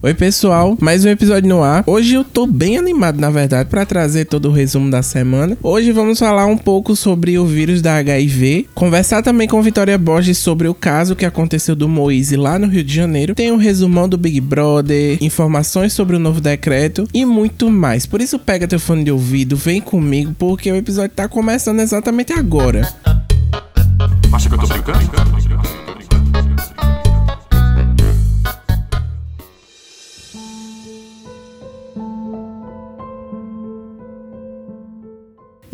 Oi, pessoal, mais um episódio no ar. Hoje eu tô bem animado, na verdade, para trazer todo o resumo da semana. Hoje vamos falar um pouco sobre o vírus da HIV, conversar também com Vitória Borges sobre o caso que aconteceu do Moise lá no Rio de Janeiro. Tem um resumão do Big Brother, informações sobre o novo decreto e muito mais. Por isso pega teu fone de ouvido, vem comigo, porque o episódio tá começando exatamente agora. Acha que eu tô brincando?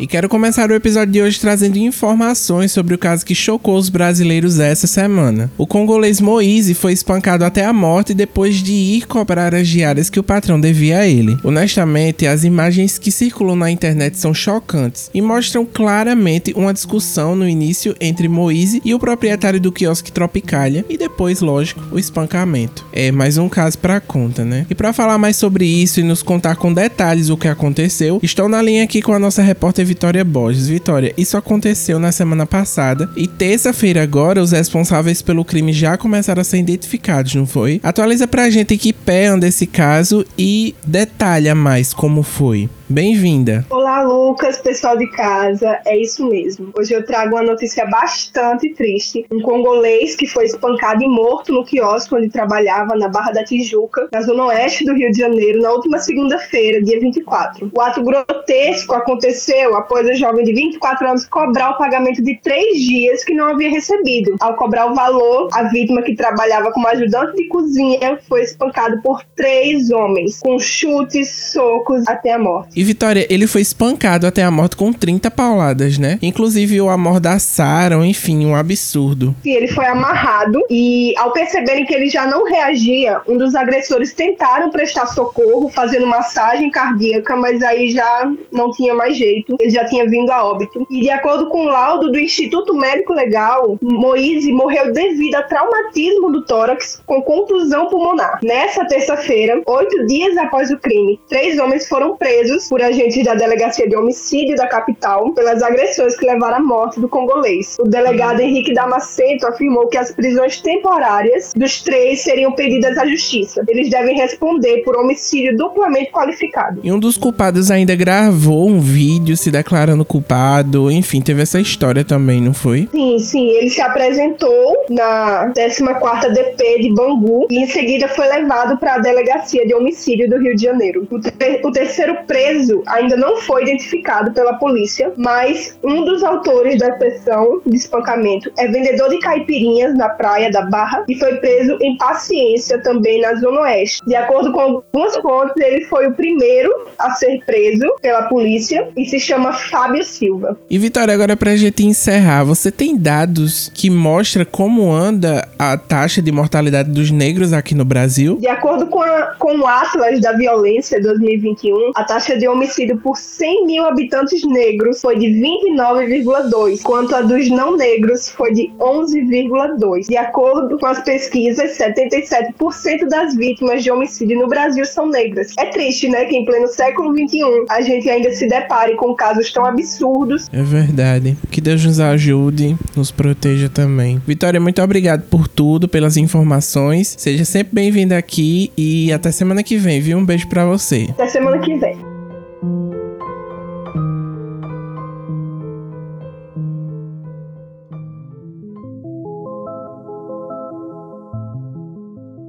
E quero começar o episódio de hoje trazendo informações sobre o caso que chocou os brasileiros essa semana. O congolês Moise foi espancado até a morte depois de ir cobrar as diárias que o patrão devia a ele. Honestamente, as imagens que circulam na internet são chocantes e mostram claramente uma discussão no início entre Moise e o proprietário do quiosque Tropicália e depois, lógico, o espancamento. É mais um caso para conta, né? E para falar mais sobre isso e nos contar com detalhes o que aconteceu, estou na linha aqui com a nossa repórter Vitória Borges. Vitória, isso aconteceu na semana passada e terça-feira agora os responsáveis pelo crime já começaram a ser identificados, não foi? Atualiza pra gente em que pé anda esse caso e detalha mais como foi. Bem-vinda. Olá, Lucas, pessoal de casa. É isso mesmo. Hoje eu trago uma notícia bastante triste. Um congolês que foi espancado e morto no quiosque onde trabalhava na Barra da Tijuca, na zona oeste do Rio de Janeiro, na última segunda-feira, dia 24. O ato grotesco aconteceu após o jovem de 24 anos cobrar o pagamento de três dias que não havia recebido. Ao cobrar o valor, a vítima que trabalhava como ajudante de cozinha foi espancado por três homens, com chutes, socos até a morte. E Vitória, ele foi espancado até a morte com 30 pauladas, né? Inclusive o amordaçaram, enfim, um absurdo. E ele foi amarrado e ao perceberem que ele já não reagia, um dos agressores tentaram prestar socorro, fazendo massagem cardíaca, mas aí já não tinha mais jeito. Ele já tinha vindo a óbito. E de acordo com o laudo do Instituto Médico Legal, Moise morreu devido a traumatismo do tórax com contusão pulmonar. Nessa terça-feira, oito dias após o crime, três homens foram presos por agentes da Delegacia de Homicídio da capital pelas agressões que levaram à morte do congolês. O delegado Henrique Damasceno afirmou que as prisões temporárias dos três seriam pedidas à justiça. Eles devem responder por homicídio duplamente qualificado. E um dos culpados ainda gravou um vídeo se declarando culpado. Enfim, teve essa história também, não foi? Sim, sim. Ele se apresentou na 14ª DP de Bangu e em seguida foi levado para a Delegacia de Homicídio do Rio de Janeiro. O, ter o terceiro preso preso ainda não foi identificado pela polícia, mas um dos autores da sessão de espancamento é vendedor de caipirinhas na praia da Barra e foi preso em paciência também na Zona Oeste. De acordo com algumas fontes, ele foi o primeiro a ser preso pela polícia e se chama Fábio Silva. E Vitória, agora pra gente encerrar, você tem dados que mostram como anda a taxa de mortalidade dos negros aqui no Brasil? De acordo com, a, com o Atlas da Violência 2021, a taxa de de homicídio por 100 mil habitantes negros foi de 29,2, enquanto a dos não negros foi de 11,2. De acordo com as pesquisas, 77% das vítimas de homicídio no Brasil são negras. É triste, né, que em pleno século XXI a gente ainda se depare com casos tão absurdos. É verdade. Que Deus nos ajude, nos proteja também. Vitória, muito obrigado por tudo, pelas informações. Seja sempre bem-vinda aqui e até semana que vem, viu? Um beijo para você. Até semana que vem.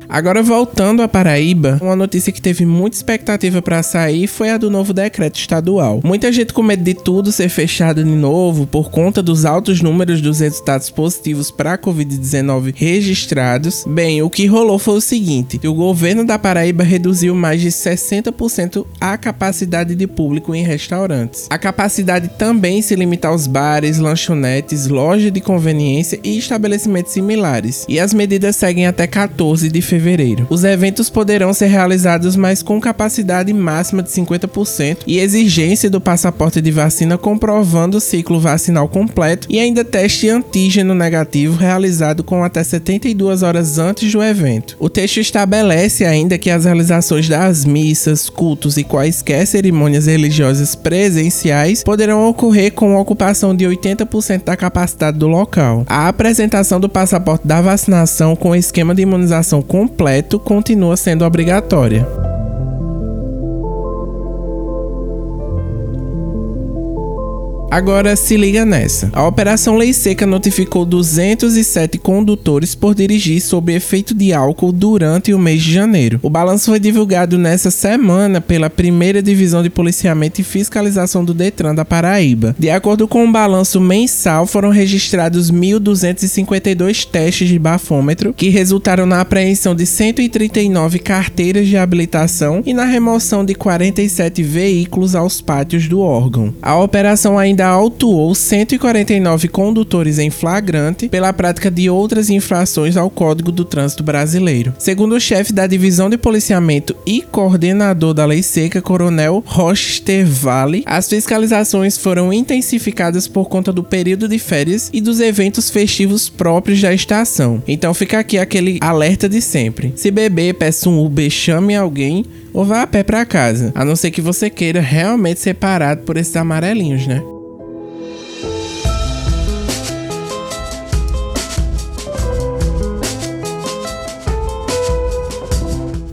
Agora voltando à Paraíba, uma notícia que teve muita expectativa para sair foi a do novo decreto estadual. Muita gente com medo de tudo ser fechado de novo por conta dos altos números dos resultados positivos para a Covid-19 registrados. Bem, o que rolou foi o seguinte: o governo da Paraíba reduziu mais de 60% a capacidade de público em restaurantes. A capacidade também se limita aos bares, lanchonetes, lojas de conveniência e estabelecimentos similares. E as medidas seguem até 14 de fevereiro fevereiro. Os eventos poderão ser realizados, mas com capacidade máxima de 50% e exigência do passaporte de vacina comprovando o ciclo vacinal completo e ainda teste antígeno negativo realizado com até 72 horas antes do evento. O texto estabelece ainda que as realizações das missas, cultos e quaisquer cerimônias religiosas presenciais poderão ocorrer com ocupação de 80% da capacidade do local. A apresentação do passaporte da vacinação com esquema de imunização completo completo continua sendo obrigatória. Agora se liga nessa. A Operação Lei Seca notificou 207 condutores por dirigir sob efeito de álcool durante o mês de janeiro. O balanço foi divulgado nessa semana pela primeira divisão de policiamento e fiscalização do Detran da Paraíba. De acordo com o balanço mensal, foram registrados 1.252 testes de bafômetro, que resultaram na apreensão de 139 carteiras de habilitação e na remoção de 47 veículos aos pátios do órgão. A operação ainda ainda autuou 149 condutores em flagrante pela prática de outras infrações ao Código do Trânsito Brasileiro. Segundo o chefe da Divisão de Policiamento e coordenador da Lei Seca, Coronel Roster Vale, as fiscalizações foram intensificadas por conta do período de férias e dos eventos festivos próprios da estação. Então fica aqui aquele alerta de sempre. Se beber, peça um Uber, chame alguém ou vá a pé para casa, a não ser que você queira realmente ser parado por esses amarelinhos, né?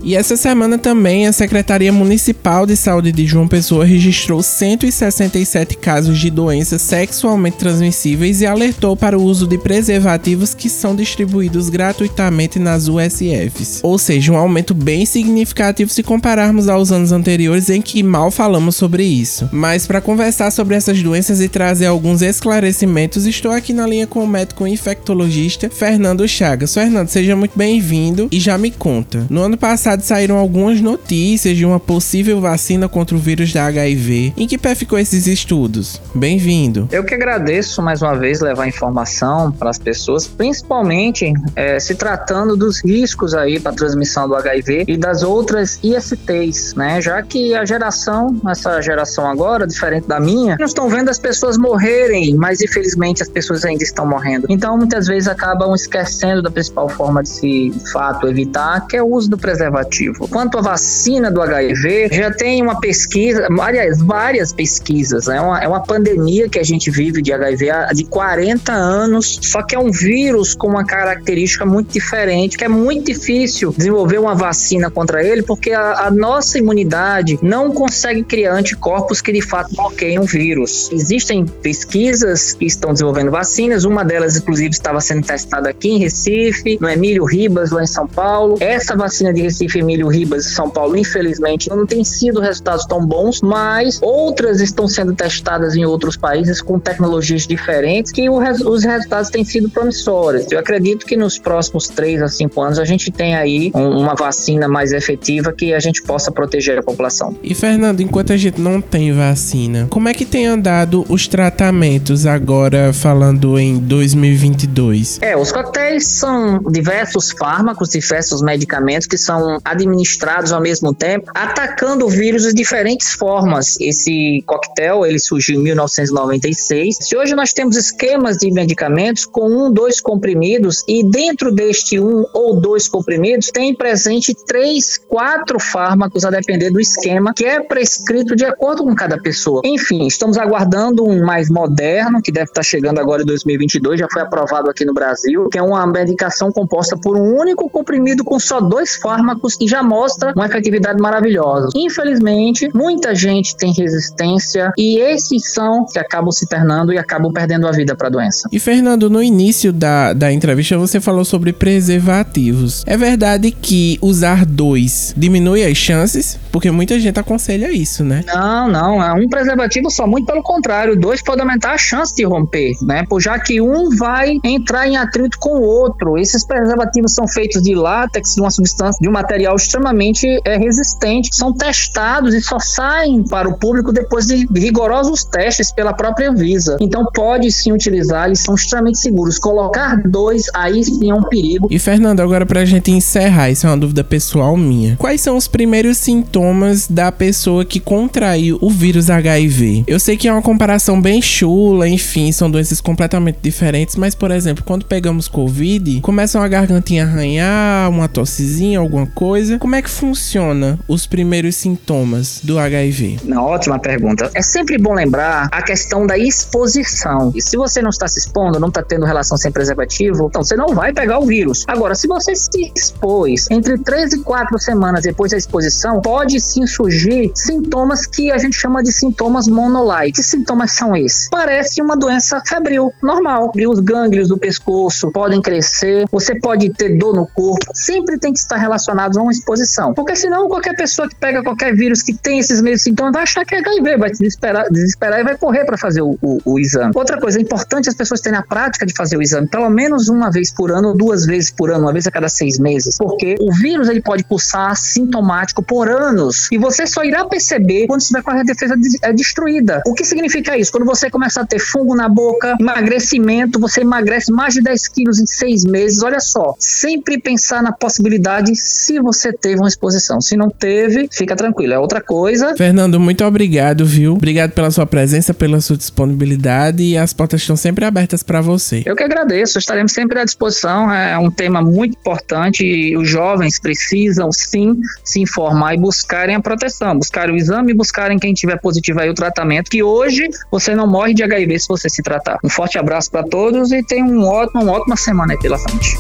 E essa semana também a Secretaria Municipal de Saúde de João Pessoa registrou 167 casos de doenças sexualmente transmissíveis e alertou para o uso de preservativos que são distribuídos gratuitamente nas USFs. Ou seja, um aumento bem significativo se compararmos aos anos anteriores em que mal falamos sobre isso. Mas para conversar sobre essas doenças e trazer alguns esclarecimentos, estou aqui na linha com o médico infectologista Fernando Chagas. Fernando, seja muito bem-vindo e já me conta. No ano passado saíram algumas notícias de uma possível vacina contra o vírus da HIV. Em que pé ficou esses estudos? Bem-vindo. Eu que agradeço mais uma vez levar informação para as pessoas, principalmente é, se tratando dos riscos aí para transmissão do HIV e das outras ISTs, né? Já que a geração, essa geração agora, diferente da minha, não estão vendo as pessoas morrerem, mas infelizmente as pessoas ainda estão morrendo. Então muitas vezes acabam esquecendo da principal forma de se, de fato, evitar, que é o uso do preservativo Quanto à vacina do HIV, já tem uma pesquisa, aliás, várias pesquisas, né? é uma, é uma pandemia que a gente vive de HIV há de 40 anos, só que é um vírus com uma característica muito diferente, que é muito difícil desenvolver uma vacina contra ele, porque a, a nossa imunidade não consegue criar anticorpos que de fato bloqueiam o vírus. Existem pesquisas que estão desenvolvendo vacinas, uma delas, inclusive, estava sendo testada aqui em Recife, no Emílio Ribas, lá em São Paulo. Essa vacina de Recife Emílio Ribas e São Paulo, infelizmente, não tem sido resultados tão bons, mas outras estão sendo testadas em outros países com tecnologias diferentes que res, os resultados têm sido promissores. Eu acredito que nos próximos 3 a 5 anos a gente tem aí um, uma vacina mais efetiva que a gente possa proteger a população. E Fernando, enquanto a gente não tem vacina, como é que tem andado os tratamentos agora falando em 2022? É, os coquetéis são diversos fármacos, diversos medicamentos que são administrados ao mesmo tempo, atacando o vírus de diferentes formas. Esse coquetel, ele surgiu em 1996. Se hoje nós temos esquemas de medicamentos com um, dois comprimidos e dentro deste um ou dois comprimidos tem presente três, quatro fármacos a depender do esquema que é prescrito de acordo com cada pessoa. Enfim, estamos aguardando um mais moderno que deve estar chegando agora em 2022, já foi aprovado aqui no Brasil, que é uma medicação composta por um único comprimido com só dois fármacos e já mostra uma efetividade maravilhosa. Infelizmente, muita gente tem resistência e esses são que acabam se internando e acabam perdendo a vida para a doença. E Fernando, no início da, da entrevista você falou sobre preservativos. É verdade que usar dois diminui as chances? Porque muita gente aconselha isso, né? Não, não. É um preservativo só, muito pelo contrário. Dois pode aumentar a chance de romper, né? Por já que um vai entrar em atrito com o outro. Esses preservativos são feitos de látex, de uma substância, de um material material extremamente é, resistente, são testados e só saem para o público depois de rigorosos testes pela própria Visa. Então pode sim utilizar, eles são extremamente seguros. Colocar dois aí sim é um perigo. E Fernando, agora pra gente encerrar, isso é uma dúvida pessoal minha. Quais são os primeiros sintomas da pessoa que contraiu o vírus HIV? Eu sei que é uma comparação bem chula, enfim, são doenças completamente diferentes, mas por exemplo, quando pegamos Covid, começam a gargantinha arranhar, uma tossezinha, alguma coisa coisa. Como é que funciona os primeiros sintomas do HIV? Uma ótima pergunta. É sempre bom lembrar a questão da exposição. E se você não está se expondo, não está tendo relação sem preservativo, então você não vai pegar o vírus. Agora, se você se expôs entre 3 e 4 semanas depois da exposição, pode sim surgir sintomas que a gente chama de sintomas monolite. Que sintomas são esses? Parece uma doença febril normal. Os gânglios do pescoço podem crescer, você pode ter dor no corpo. Sempre tem que estar relacionado uma exposição. Porque senão qualquer pessoa que pega qualquer vírus que tem esses mesmos sintomas vai achar que é HIV, vai se desesperar, desesperar e vai correr para fazer o, o, o, exame. Outra coisa, é importante as pessoas terem a prática de fazer o exame pelo menos uma vez por ano ou duas vezes por ano, uma vez a cada seis meses. Porque o vírus ele pode pulsar sintomático por anos e você só irá perceber quando estiver com a defesa é destruída. O que significa isso? Quando você começa a ter fungo na boca, emagrecimento, você emagrece mais de 10 quilos em seis meses. Olha só, sempre pensar na possibilidade se você teve uma exposição. Se não teve, fica tranquilo. É outra coisa. Fernando, muito obrigado, viu? Obrigado pela sua presença, pela sua disponibilidade e as portas estão sempre abertas para você. Eu que agradeço, estaremos sempre à disposição. É um tema muito importante e os jovens precisam sim se informar e buscarem a proteção, buscarem o exame e buscarem quem tiver positivo aí o tratamento, que hoje você não morre de HIV se você se tratar. Um forte abraço para todos e tenham um ótimo, uma ótima semana aí pela frente.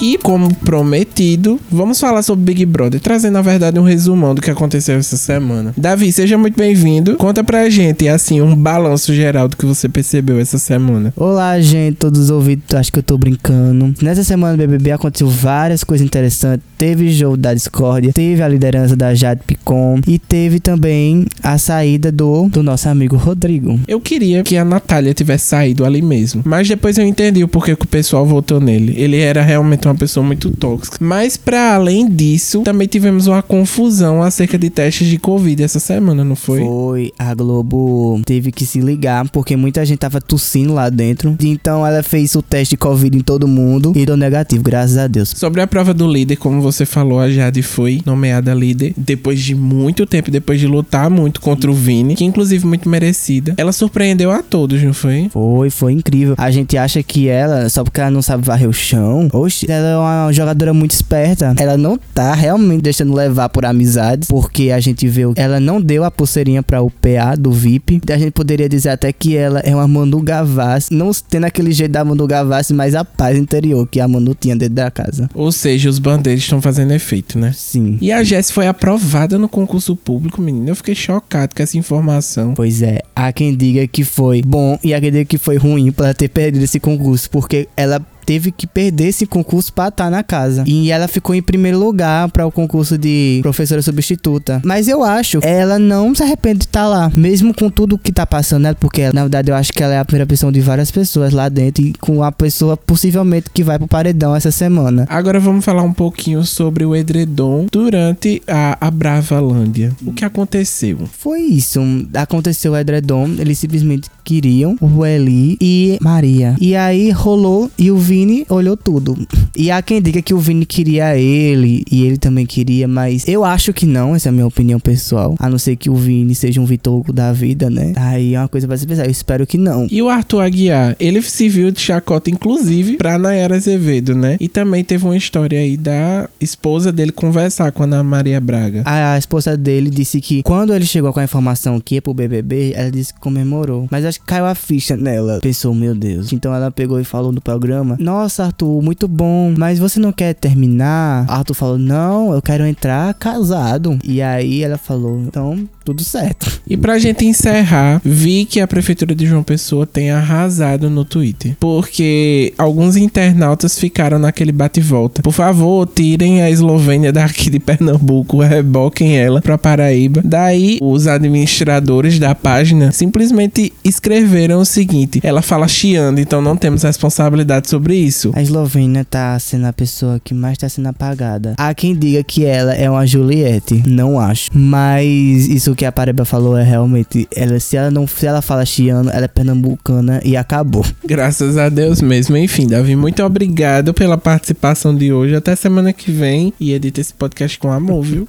E, como prometido, vamos falar sobre Big Brother, trazendo, na verdade, um resumão do que aconteceu essa semana. Davi, seja muito bem-vindo. Conta pra gente, assim, um balanço geral do que você percebeu essa semana. Olá, gente, todos os ouvidos, acho que eu tô brincando. Nessa semana do BBB aconteceu várias coisas interessantes. Teve jogo da Discord, teve a liderança da Jade Picon e teve também a saída do, do nosso amigo Rodrigo. Eu queria que a Natália tivesse saído ali mesmo, mas depois eu entendi o porquê que o pessoal votou nele. Ele era realmente uma pessoa muito tóxica. Mas para além disso, também tivemos uma confusão acerca de testes de Covid essa semana, não foi? Foi. A Globo teve que se ligar porque muita gente tava tossindo lá dentro. Então ela fez o teste de Covid em todo mundo e deu negativo, graças a Deus. Sobre a prova do líder, como você falou, a Jade foi nomeada líder depois de muito tempo, depois de lutar muito contra o Vini, que inclusive muito merecida. Ela surpreendeu a todos, não foi? Foi, foi incrível. A gente acha que ela, só porque ela não sabe varrer o chão, oxe, ela é uma jogadora muito esperta. Ela não tá realmente deixando levar por amizades, porque a gente vê ela não deu a pulseirinha para o PA do VIP. A gente poderia dizer até que ela é uma Manu Gavassi, não tendo aquele jeito da Manu Gavassi, mas a paz interior que a Manu tinha dentro da casa. Ou seja, os bandeiros estão fazendo efeito, né? Sim. E a Jess foi aprovada no concurso público, menino. Eu fiquei chocado com essa informação. Pois é, há quem diga que foi bom e há quem diga que foi ruim para ter perdido esse concurso, porque ela teve que perder esse concurso para estar tá na casa. E ela ficou em primeiro lugar para o concurso de professora substituta. Mas eu acho, ela não se arrepende de estar tá lá, mesmo com tudo que tá passando nela, porque na verdade eu acho que ela é a primeira pessoa de várias pessoas lá dentro e com a pessoa possivelmente que vai pro paredão essa semana. Agora vamos falar um pouquinho sobre o edredom durante a, a Bravalândia. O que aconteceu? Foi isso. Aconteceu o edredom, eles simplesmente queriam o Eli e Maria. E aí rolou e o Vini olhou tudo. E há quem diga que o Vini queria ele e ele também queria, mas eu acho que não, essa é a minha opinião pessoal. A não ser que o Vini seja um Vitor da vida, né? Aí é uma coisa pra se pensar. Eu espero que não. E o Arthur Aguiar, ele se viu de chacota, inclusive, pra Nayara Azevedo, né? E também teve uma história aí da esposa dele conversar com a Ana Maria Braga. A, esposa dele disse que quando ele chegou com a informação que ia pro BBB, ela disse que comemorou. Mas acho caiu a ficha nela. Pensou, meu Deus. Então ela pegou e falou no programa: Nossa, Arthur, muito bom, mas você não quer terminar? Arthur falou: Não, eu quero entrar casado. E aí ela falou: Então tudo certo. E pra gente encerrar, vi que a prefeitura de João Pessoa tem arrasado no Twitter. Porque alguns internautas ficaram naquele bate-volta. Por favor, tirem a Eslovênia daqui de Pernambuco, reboquem ela pra Paraíba. Daí, os administradores da página simplesmente escreveram o seguinte: ela fala chiando, então não temos responsabilidade sobre isso. A Eslovênia tá sendo a pessoa que mais tá sendo apagada. Há quem diga que ela é uma Juliette, não acho. Mas isso que a Paraíba falou é realmente. Ela, se ela não se ela fala chiano, ela é pernambucana e acabou. Graças a Deus mesmo. Enfim, Davi, muito obrigado pela participação de hoje. Até semana que vem. E edita esse podcast com amor, viu?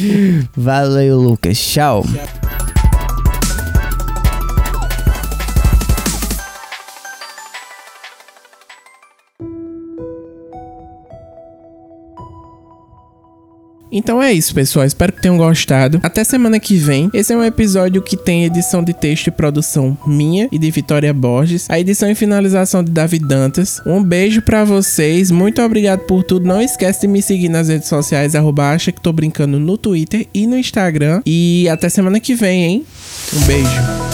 Valeu, Lucas. Tchau. Então é isso, pessoal. Espero que tenham gostado. Até semana que vem. Esse é um episódio que tem edição de texto e produção minha e de Vitória Borges. A edição e finalização de Davi Dantas. Um beijo para vocês. Muito obrigado por tudo. Não esquece de me seguir nas redes sociais, acha que tô brincando no Twitter e no Instagram. E até semana que vem, hein? Um beijo.